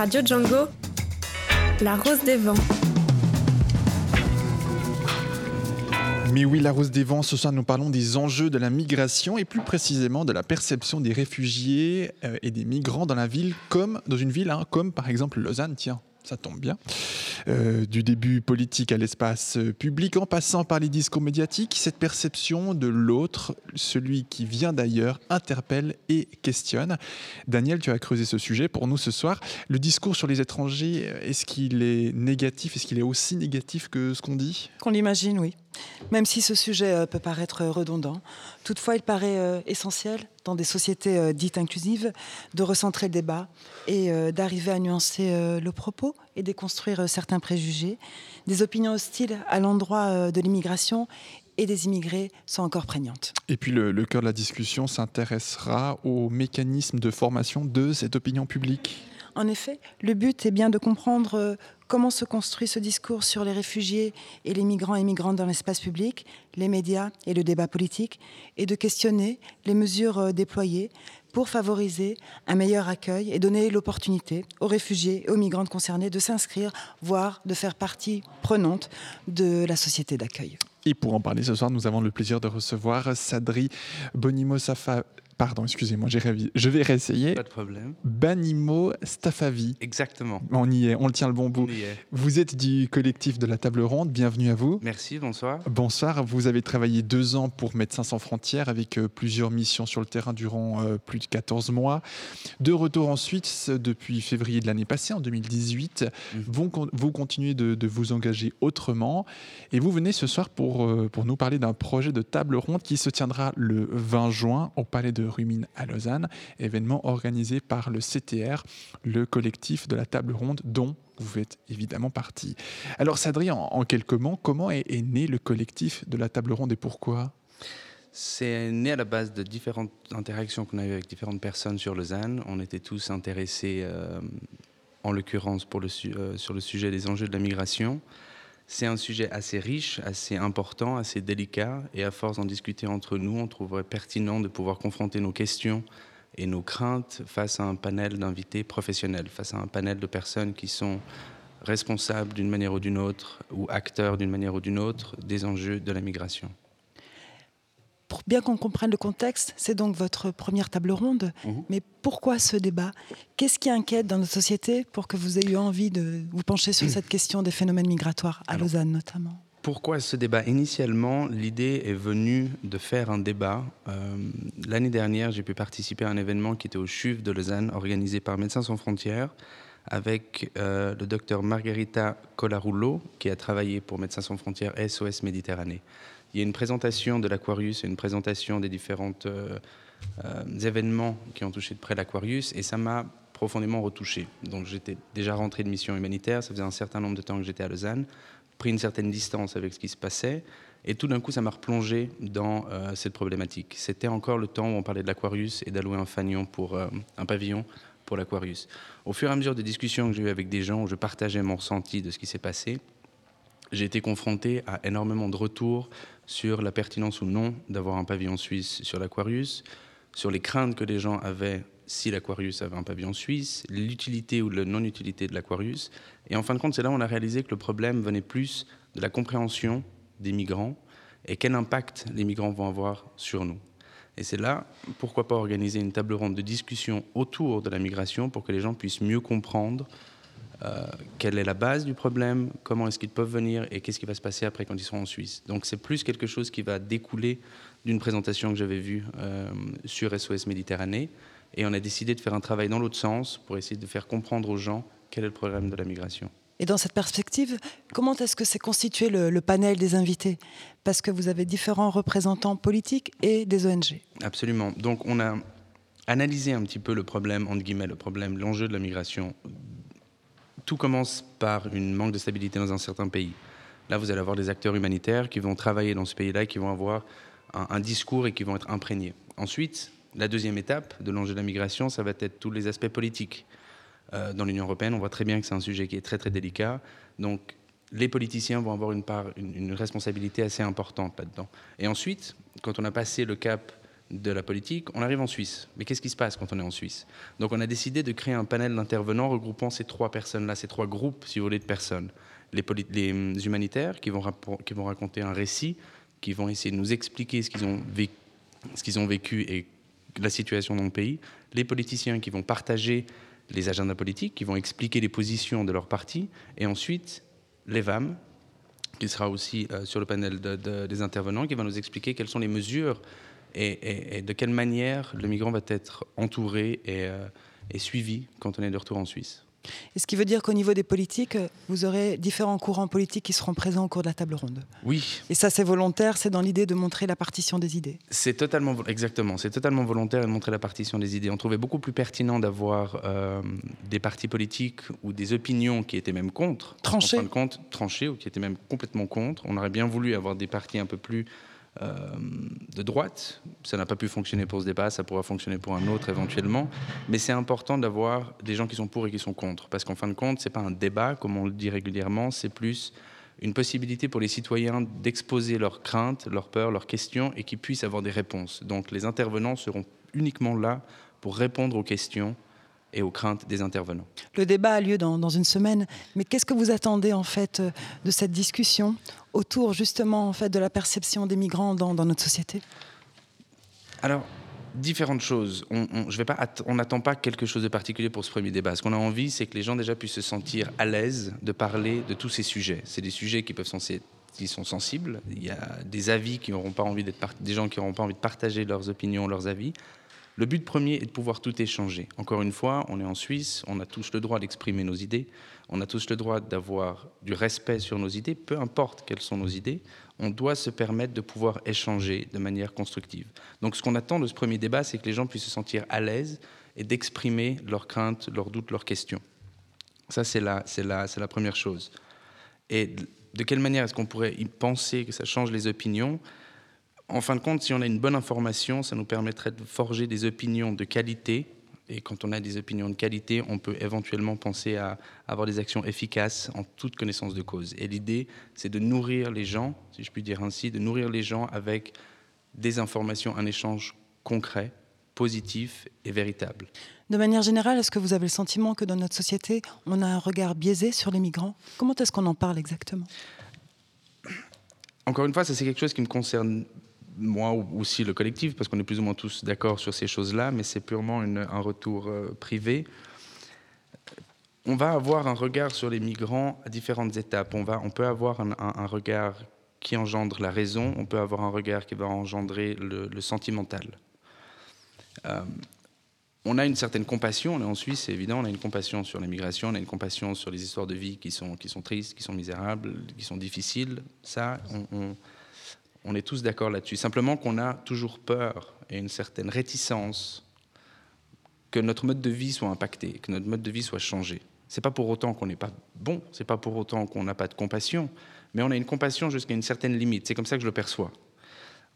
Radio Django, La Rose des Vents. Mais oui, la Rose des Vents, ce soir nous parlons des enjeux de la migration et plus précisément de la perception des réfugiés euh, et des migrants dans la ville, comme dans une ville, hein, comme par exemple Lausanne, tiens, ça tombe bien. Euh, du début politique à l'espace public, en passant par les discours médiatiques, cette perception de l'autre, celui qui vient d'ailleurs, interpelle et questionne. Daniel, tu as creusé ce sujet pour nous ce soir. Le discours sur les étrangers, est-ce qu'il est négatif? Est-ce qu'il est aussi négatif que ce qu'on dit? Qu'on l'imagine, oui. Même si ce sujet euh, peut paraître redondant, toutefois il paraît euh, essentiel dans des sociétés dites inclusives de recentrer le débat et d'arriver à nuancer le propos et déconstruire certains préjugés, des opinions hostiles à l'endroit euh, de l'immigration et des immigrés sont encore prégnantes. Et puis le, le cœur de la discussion s'intéressera aux mécanismes de formation de cette opinion publique. En effet, le but est bien de comprendre euh, comment se construit ce discours sur les réfugiés et les migrants et migrantes dans l'espace public, les médias et le débat politique, et de questionner les mesures euh, déployées pour favoriser un meilleur accueil et donner l'opportunité aux réfugiés et aux migrantes concernés de s'inscrire, voire de faire partie prenante de la société d'accueil. Et pour en parler ce soir, nous avons le plaisir de recevoir Sadri Bonimo Safa Pardon, excusez-moi, je vais réessayer. Pas de problème. Banimo Stafavi. Exactement. On y est, on le tient le bon bout. Vous êtes du collectif de la table ronde, bienvenue à vous. Merci, bonsoir. Bonsoir, vous avez travaillé deux ans pour Médecins sans frontières avec euh, plusieurs missions sur le terrain durant euh, plus de 14 mois. De retour ensuite, depuis février de l'année passée, en 2018, mhm. vous, vous, continuez de, vous engager autrement et vous venez ce soir pour, euh, pour nous parler d'un projet de table ronde qui se tiendra le 20 juin au Palais de Rumine à Lausanne, événement organisé par le CTR, le collectif de la table ronde dont vous faites évidemment partie. Alors Sadri, en, quelques mots, comment est, né le collectif de la table ronde et pourquoi? C'est né à la base de différentes interactions qu'on a eues avec différentes personnes sur Lausanne. On était tous intéressés, euh, en l'occurrence, euh, sur le sujet des enjeux de la migration. C'est un sujet assez riche, assez important, assez délicat, et à force d'en discuter entre nous, on trouverait pertinent de pouvoir confronter nos questions et nos craintes face à un panel d'invités professionnels, face à un panel de personnes qui sont responsables d'une manière ou d'une autre, ou acteurs d'une manière ou d'une autre, des enjeux de la migration pour bien qu'on comprenne le contexte, c'est donc votre première table ronde. Mhm. Mais pourquoi ce débat? Qu'est-ce qui inquiète dans notre société pour que vous ayez eu envie de vous pencher sur cette question des phénomènes migratoires, à Lausanne notamment? pourquoi ce débat? Initialement, l'idée est venue de faire un débat. Euh, l'année dernière, j'ai pu participer à un événement qui était au CHUV de Lausanne, organisé par Médecins sans frontières, avec euh, le docteur Margarita Colarullo, qui a travaillé pour Médecins sans frontières SOS Méditerranée il y a une présentation de l'Aquarius et une présentation des différents euh, euh, événements qui ont touché de près l'Aquarius, et ça m'a profondément retouché. Donc j'étais déjà rentré de mission humanitaire, ça faisait un certain nombre de temps que j'étais à Lausanne, pris une certaine distance avec ce qui se passait, et tout d'un coup ça m'a replongé dans euh, cette problématique. C'était encore le temps où on parlait de l'Aquarius et d'allouer un pour un pavillon pour l'Aquarius. Au fur et à mesure des discussions que j'ai eues avec des gens où je partageais mon ressenti de ce qui s'est passé, j'ai été confronté à énormément de retours sur la pertinence ou non d'avoir un pavillon suisse sur l'Aquarius, sur les craintes que les gens avaient si l'Aquarius avait un pavillon suisse, l'utilité ou la non-utilité de l'Aquarius. Et en fin de compte, c'est là où on a réalisé que le problème venait plus de la compréhension des migrants et quel impact les migrants vont avoir sur nous. Et c'est là, pourquoi pas organiser une table ronde de discussion autour de la migration pour que les gens puissent mieux comprendre euh, quelle est la base du problème, comment est-ce qu'ils peuvent venir? Et qu'est-ce qui va se passer après quand ils seront en Suisse? Donc c'est plus quelque chose qui va découler d'une présentation que j'avais vue euh, sur SOS Méditerranée. Et on a décidé de faire un travail dans l'autre sens pour essayer de faire comprendre aux gens quel est le problème de la migration. Et dans cette perspective, comment est-ce que s'est constitué le, le, panel des invités? Parce que vous avez différents représentants politiques et des ONG. Absolument. Donc on a analysé un petit peu le problème, entre guillemets, le problème, l'enjeu de la migration tout commence par une manque de stabilité dans un certain pays. Là, vous allez avoir des acteurs humanitaires qui vont travailler dans ce pays-là, qui vont avoir un, discours et qui vont être imprégnés. Ensuite, la deuxième étape de l'enjeu de la migration, ça va être tous les aspects politiques. Euh, dans l'Union européenne, on voit très bien que c'est un sujet qui est très très délicat. Donc, les politiciens vont avoir une une responsabilité assez importante là-dedans. Et ensuite, quand on a passé le cap de la politique, on arrive en Suisse. Mais qu'est-ce qui se passe quand on est en Suisse? Donc on a décidé de créer un panel d'intervenants regroupant ces trois personnes-là, ces trois groupes, si vous voulez, de personnes. Les, hum, humanitaires qui vont, qui vont raconter un récit, qui vont essayer de nous expliquer ce qu'ils ont, vécu, ce qu'ils ont vécu et la situation dans le pays. Les politiciens qui vont partager les agendas politiques, qui vont expliquer les positions de leur parti. Et ensuite, les VAM, qui sera aussi euh, sur le panel des intervenants, qui va nous expliquer quelles sont les mesures et, de quelle manière le migrant va être entouré et, euh, et suivi quand on est de retour en Suisse? Et ce qui veut dire qu'au niveau des politiques, vous aurez différents courants politiques qui seront présents au cours de la table ronde. Oui. Et ça, c'est volontaire, c'est dans l'idée de montrer la partition des idées. C'est totalement, exactement, c'est totalement volontaire de montrer la partition des idées. On trouvait beaucoup plus pertinent d'avoir euh, des partis politiques ou des opinions qui étaient même contre. Tranchées. En fin de compte, tranchées ou qui étaient même complètement contre. On aurait bien voulu avoir des partis un peu plus euh, de droite. Ça n'a pas pu fonctionner pour ce débat, ça pourra fonctionner pour un autre éventuellement. Mais c'est important d'avoir des gens qui sont pour et qui sont contre. Parce qu'en fin de compte, ce n'est pas un débat, comme on le dit régulièrement, c'est plus une possibilité pour les citoyens d'exposer leurs craintes, leurs peurs, leurs questions et qu'ils puissent avoir des réponses. Donc les intervenants seront uniquement là pour répondre aux questions et aux craintes des intervenants. Le débat a lieu dans, une semaine, mais qu'est-ce que vous attendez en fait euh, de cette discussion? Autour justement en fait de la perception des migrants dans, notre société? Alors, différentes choses. On n'attend pas quelque chose de particulier pour ce premier débat. Ce qu'on a envie, c'est que les gens déjà puissent se sentir à l'aise de parler de tous ces sujets. C'est des sujets qui peuvent qui sont sensibles. Il y a des avis qui n'auront pas envie d'être des gens qui n'auront pas envie de partager leurs opinions, leurs avis. Le but premier est de pouvoir tout échanger. Encore une fois, on est en Suisse, on a tous le droit d'exprimer nos idées, on a tous le droit d'avoir du respect sur nos idées, peu importe quelles sont nos idées, on doit se permettre de pouvoir échanger de manière constructive. Donc ce qu'on attend de ce premier débat, c'est que les gens puissent se sentir à l'aise et d'exprimer leurs craintes, leurs doutes, leurs questions. Ça, c'est la, première chose. Et de quelle manière est-ce qu'on pourrait y penser que ça change les opinions? En fin de compte, si on a une bonne information, ça nous permettrait de forger des opinions de qualité. Et quand on a des opinions de qualité, on peut éventuellement penser à avoir des actions efficaces en toute connaissance de cause. Et l'idée, c'est de nourrir les gens, si je puis dire ainsi, de nourrir les gens avec des informations, un échange concret, positif et véritable. De manière générale, est-ce que vous avez le sentiment que dans notre société, on a un regard biaisé sur les migrants? Comment est-ce qu'on en parle exactement? Encore une fois, ça c'est quelque chose qui me concerne moi aussi le collectif, parce qu'on est plus ou moins tous d'accord sur ces choses-là, mais c'est purement un retour euh, privé. On va avoir un regard sur les migrants à différentes étapes. On, va, on peut avoir un, regard qui engendre la raison, on peut avoir un regard qui va engendrer le, sentimental. Euh, on a une certaine compassion, on est en Suisse, c'est évident, on a une compassion sur l'immigration, on a une compassion sur les histoires de vie qui sont, qui sont tristes, qui sont misérables, qui sont difficiles. Ça, on est tous d'accord là-dessus. Simplement qu'on a toujours peur et une certaine réticence que notre mode de vie soit impacté, que notre mode de vie soit changé. C'est pas pour autant qu'on n'est pas bon, c'est pas pour autant qu'on n'a pas de compassion, mais on a une compassion jusqu'à une certaine limite. C'est comme ça que je le perçois.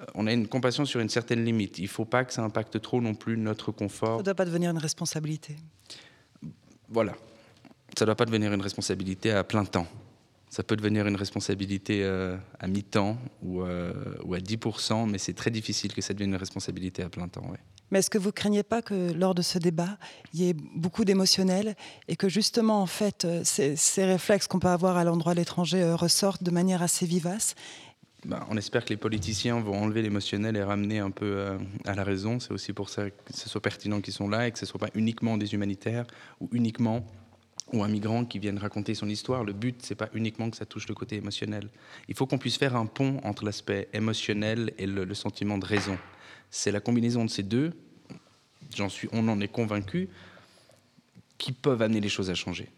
Euh, on a une compassion sur une certaine limite. Il ne faut pas que ça impacte trop non plus notre confort. Ça ne doit pas devenir une responsabilité. Voilà. Ça ne doit pas devenir une responsabilité à plein temps ça peut devenir une responsabilité euh, à mi-temps ou, euh, ou, à 10%, mais c'est très difficile que ça devienne une responsabilité à plein temps. Mais est-ce que vous craignez pas que lors de ce débat, il y ait beaucoup d'émotionnel et que justement, en fait, euh, ces, ces réflexes qu'on peut avoir à l'endroit de l'étranger ressortent de manière assez vivace? Ben, on espère que les politiciens vont enlever l'émotionnel et ramener un peu à la raison. C'est aussi pour ça que ce soit pertinent qu'ils sont là et que ce ne soit pas uniquement des humanitaires ou uniquement ou un migrant qui vienne raconter son histoire, le but, c'est pas uniquement que ça touche le côté émotionnel. Il faut qu'on puisse faire un pont entre l'aspect émotionnel et le, sentiment de raison. C'est la combinaison de ces deux, j'en suis, on en est convaincu, qui peuvent amener les choses à changer.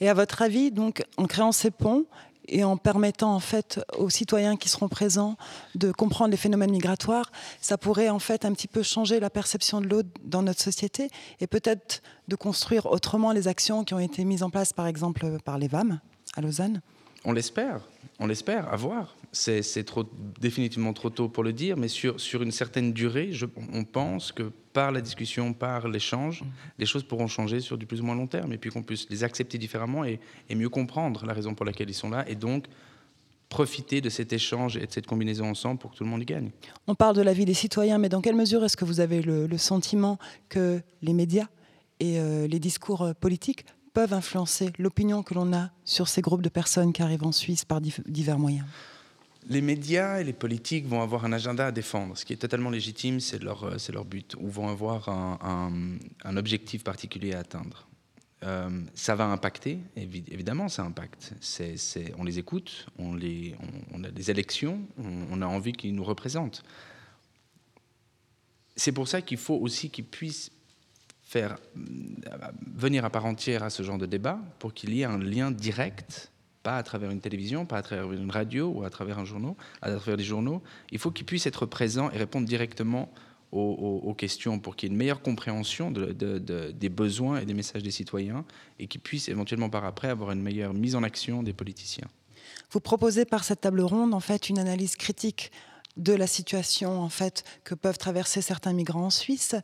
Et à votre avis, donc, en créant ces ponts, et en permettant en fait aux citoyens qui seront présents de comprendre les phénomènes migratoires, ça pourrait en fait un petit peu changer la perception de l'autre dans notre société et peut-être de construire autrement les actions qui ont été mises en place par exemple par les VAM à Lausanne. On l'espère, on l'espère, à voir. C'est trop, définitivement trop tôt pour le dire, mais sur, sur une certaine durée, je, on pense que par la discussion, par l'échange, mm. les choses pourront changer sur du plus ou moins long terme, et puis qu'on puisse les accepter différemment et, mieux comprendre la raison pour laquelle ils sont là, et donc profiter de cet échange et de cette combinaison ensemble pour que tout le monde y gagne. On parle de la vie des citoyens, mais dans quelle mesure est-ce que vous avez le, sentiment que les médias et euh, les discours euh, politiques peuvent influencer l'opinion que l'on a sur ces groupes de personnes qui arrivent en Suisse par divers moyens? Les médias et les politiques vont avoir un agenda à défendre, ce qui est totalement légitime, c'est leur, euh, leur but, ou vont avoir un, objectif particulier à atteindre. Euh, ça va impacter, évidemment, ça impacte. on les écoute, on, les, on, a des élections, on, a envie qu'ils nous représentent. C'est pour ça qu'il faut aussi qu'ils puissent faire euh, venir à part entière à ce genre de débat pour qu'il y ait un lien direct pas à travers une télévision, pas à travers une radio ou à travers un journal, à travers des journaux. Il faut qu'ils puissent être présents et répondre directement aux, questions pour qu'il y ait une meilleure compréhension des besoins et des messages des citoyens et qu'ils puissent éventuellement par après avoir une meilleure mise en action des politiciens. Vous proposez par cette table ronde en fait une analyse critique de la situation en fait que peuvent traverser certains migrants en Suisse.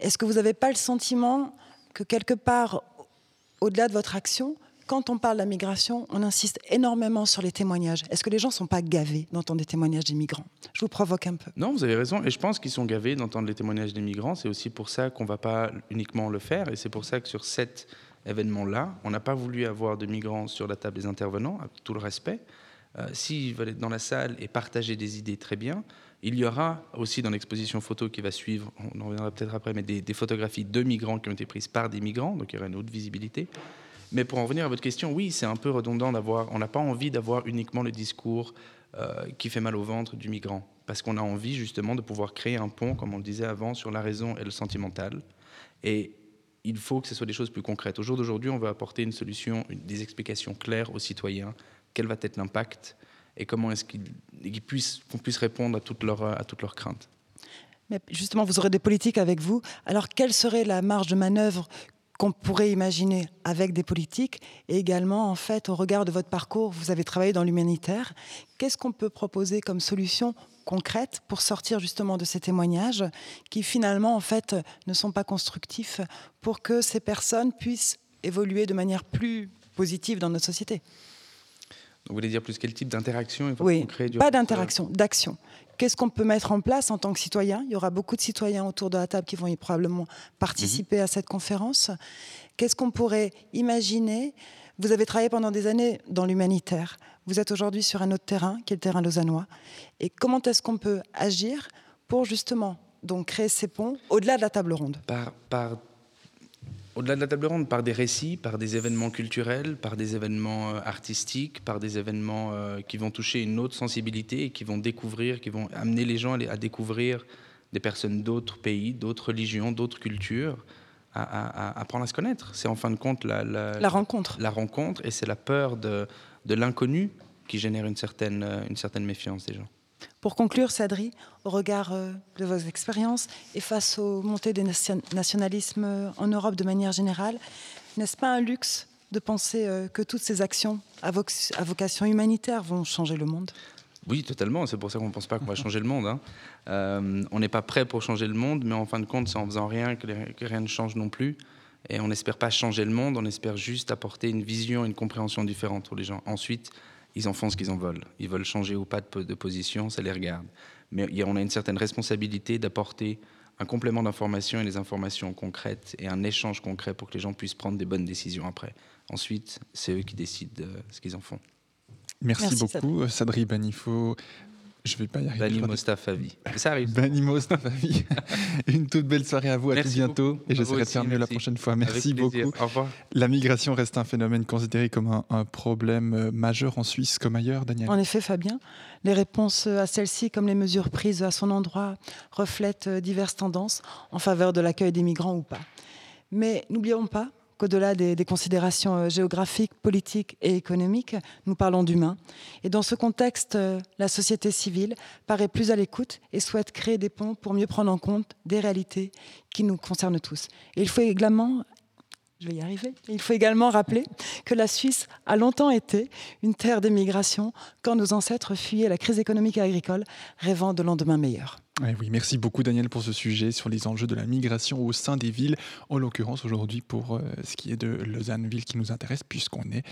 Est-ce que vous n'avez pas le sentiment que quelque part, au-delà de votre action, quand on parle de la migration, on insiste énormément sur les témoignages. Est-ce que les gens ne sont pas gavés d'entendre des témoignages des migrants? Je vous provoque un peu. Non, vous avez raison. Et je pense qu'ils sont gavés d'entendre les témoignages des migrants. C'est aussi pour ça qu'on ne va pas uniquement le faire. Et c'est pour ça que sur cet événement-là, on n'a pas voulu avoir de migrants sur la table des intervenants, avec tout le respect. Euh, s'ils veulent être dans la salle et partager des idées, très bien. Il y aura aussi dans l'exposition photo qui va suivre, on en reviendra peut-être après, mais des, des photographies de migrants qui ont été prises par des migrants, donc il y aura une autre visibilité. Mais pour en revenir à votre question, oui, c'est un peu redondant d'avoir. On n'a pas envie d'avoir uniquement le discours euh, qui fait mal au ventre du migrant, parce qu'on a envie justement de pouvoir créer un pont, comme on le disait avant, sur la raison et le sentimental. Et il faut que ce soit des choses plus concrètes. Au jour d'aujourd'hui, on veut apporter une solution, des explications claires aux citoyens. Quel va être l'impact et comment est-ce qu'ils puissent, qu'on puisse répondre à toutes leurs, à toutes leurs craintes? Mais justement, vous aurez des politiques avec vous. Alors, quelle serait la marge de manœuvre qu'on pourrait imaginer avec des politiques et également en fait au regard de votre parcours, vous avez travaillé dans l'humanitaire. Qu'est-ce qu'on peut proposer comme solution concrète pour sortir justement de ces témoignages qui finalement en fait ne sont pas constructifs pour que ces personnes puissent évoluer de manière plus positive dans notre société? Vous voulez dire plus quel type d'interaction Oui, pas d'interaction, d'action. Qu'est-ce qu'on peut mettre en place en tant que citoyen? Il y aura beaucoup de citoyens autour de la table qui vont y probablement participer à cette conférence. Qu'est-ce qu'on pourrait imaginer? Vous avez travaillé pendant des années dans l'humanitaire. Vous êtes aujourd'hui sur un autre terrain, qui est le terrain lausannois. Et comment est-ce qu'on peut agir pour justement donc créer ces ponts au-delà de la table ronde? Par, par au-delà de la table ronde, par des récits, par des événements culturels, par des événements euh, artistiques, par des événements euh, qui vont toucher une autre sensibilité et qui vont découvrir, qui vont amener les gens à, découvrir des personnes d'autres pays, d'autres religions, d'autres cultures, à, apprendre à se connaître. C'est en fin de compte la, la, rencontre. La rencontre et c'est la peur de, de l'inconnu qui génère une certaine, euh, une certaine méfiance des gens. Pour conclure, Sadri, au regard euh, de vos expériences et face aux montées des nationalismes euh, en Europe de manière générale, n'est-ce pas un luxe de penser euh, que toutes ces actions à, vocation humanitaire vont changer le monde? Oui, totalement. C'est pour ça qu'on ne pense pas qu'on va changer le monde. Hein. on n'est pas prêt pour changer le monde, mais en fin de compte, c'est en faisant rien que, rien ne change non plus. Et on n'espère pas changer le monde, on espère juste apporter une vision, une compréhension différente pour les gens. Ensuite, ils en font ce qu'ils en veulent. Ils veulent changer ou pas de, position, ça les regarde. Mais on a une certaine responsabilité d'apporter un complément d'information et des informations concrètes et un échange concret pour que les gens puissent prendre des bonnes décisions après. Ensuite, c'est eux qui décident de ce qu'ils en font. Merci, beaucoup, Sadri Banifo. Je vais pas y arriver. Bani Mostafavi. Ça arrive. Bani Mostafavi. Une toute belle soirée à vous. À tout bientôt. Et j'essaierai de faire mieux la prochaine fois. Merci beaucoup. Au revoir. La migration reste un phénomène considéré comme un, problème euh, majeur en Suisse comme ailleurs, Daniel. En effet, Fabien. Les réponses à celle-ci, comme les mesures prises à son endroit, reflètent euh, diverses tendances en faveur de l'accueil des migrants ou pas. Mais n'oublions pas qu'au-delà des, considérations euh, géographiques, politiques et économiques, nous parlons d'humains. Et dans ce contexte, euh, la société civile paraît plus à l'écoute et souhaite créer des ponts pour mieux prendre en compte des réalités qui nous concernent tous. Et il faut également je vais y arriver. Il faut également rappeler que la Suisse a longtemps été une terre d'émigration quand nos ancêtres fuyaient la crise économique et agricole, rêvant de lendemains meilleurs. Eh oui, merci beaucoup Daniel pour ce sujet sur les enjeux de la migration au sein des villes, en l'occurrence aujourd'hui pour euh, ce qui est de Lausanne, ville qui nous intéresse puisqu'on est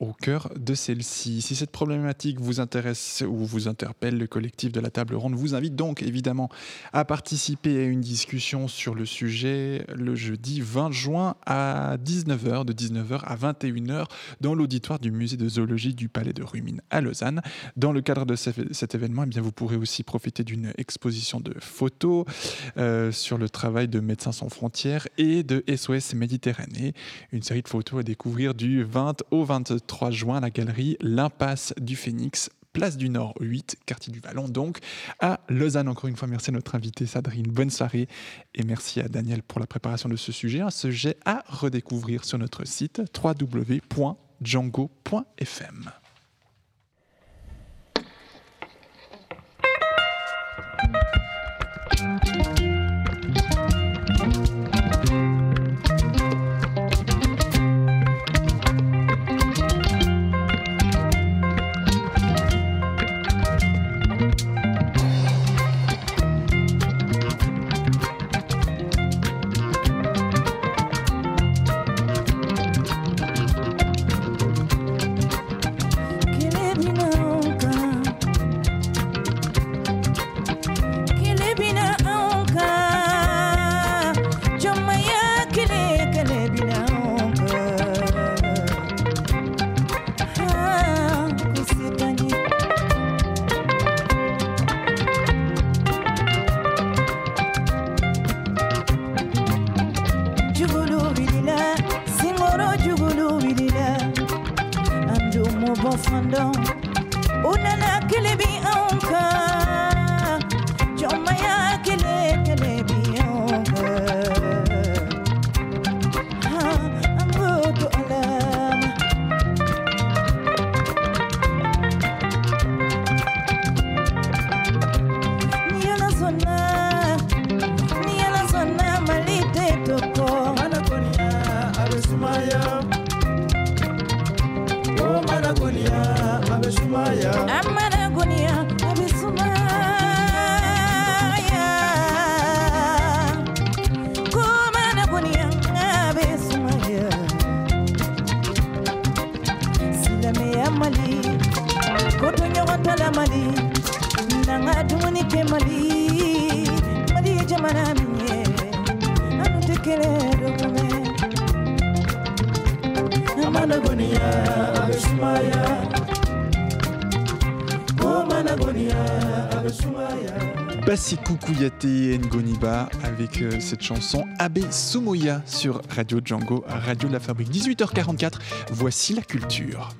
au cœur de celle-ci. Si cette problématique vous intéresse ou vous interpelle, le collectif de la table ronde vous invite donc évidemment à participer à une discussion sur le sujet le jeudi 20 juin à 19h, de 19h à 21h dans l'auditoire du musée de zoologie du Palais de Rumine à Lausanne. Dans le cadre de cet événement, eh bien, vous pourrez aussi profiter d'une exposition de photos euh, sur le travail de Médecins sans frontières et de SOS Méditerranée. Une série de photos à découvrir du 20 au 23 juin à la galerie L'Impasse du Phénix place du Nord 8, quartier du Vallon, donc à Lausanne. Encore une fois, merci à notre invité Sadrine. Bonne soirée et merci à Daniel pour la préparation de ce sujet. Un sujet à redécouvrir sur notre site www.django.fm. Bassikou Kouyaté Ngoniba avec euh, cette chanson Abe Sumoya sur Radio Django, Radio de la Fabrique. 18h44, voici la culture.